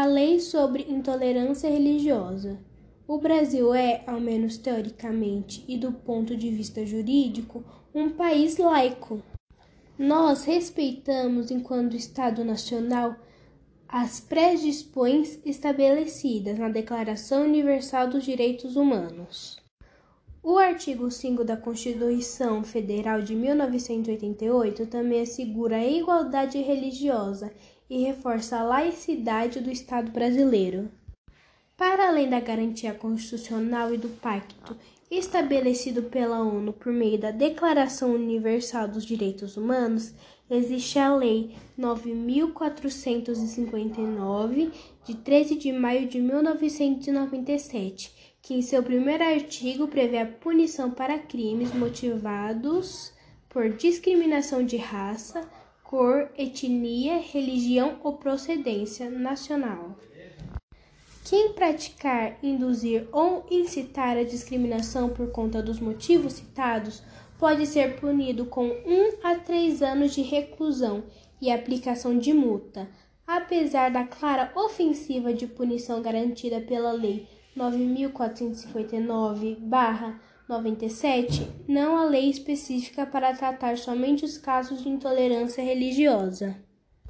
A Lei sobre Intolerância Religiosa. O Brasil é, ao menos teoricamente e do ponto de vista jurídico, um país laico. Nós respeitamos, enquanto Estado Nacional, as predispões estabelecidas na Declaração Universal dos Direitos Humanos. O artigo 5 da Constituição Federal de 1988 também assegura a igualdade religiosa e reforça a laicidade do Estado brasileiro. Para além da garantia constitucional e do pacto estabelecido pela ONU por meio da Declaração Universal dos Direitos Humanos, existe a Lei 9459 de 13 de maio de 1997 que em seu primeiro artigo prevê a punição para crimes motivados por discriminação de raça, cor, etnia, religião ou procedência nacional. Quem praticar, induzir ou incitar a discriminação por conta dos motivos citados pode ser punido com um a três anos de reclusão e aplicação de multa, apesar da clara ofensiva de punição garantida pela Lei 9459-97, não há lei específica para tratar somente os casos de intolerância religiosa.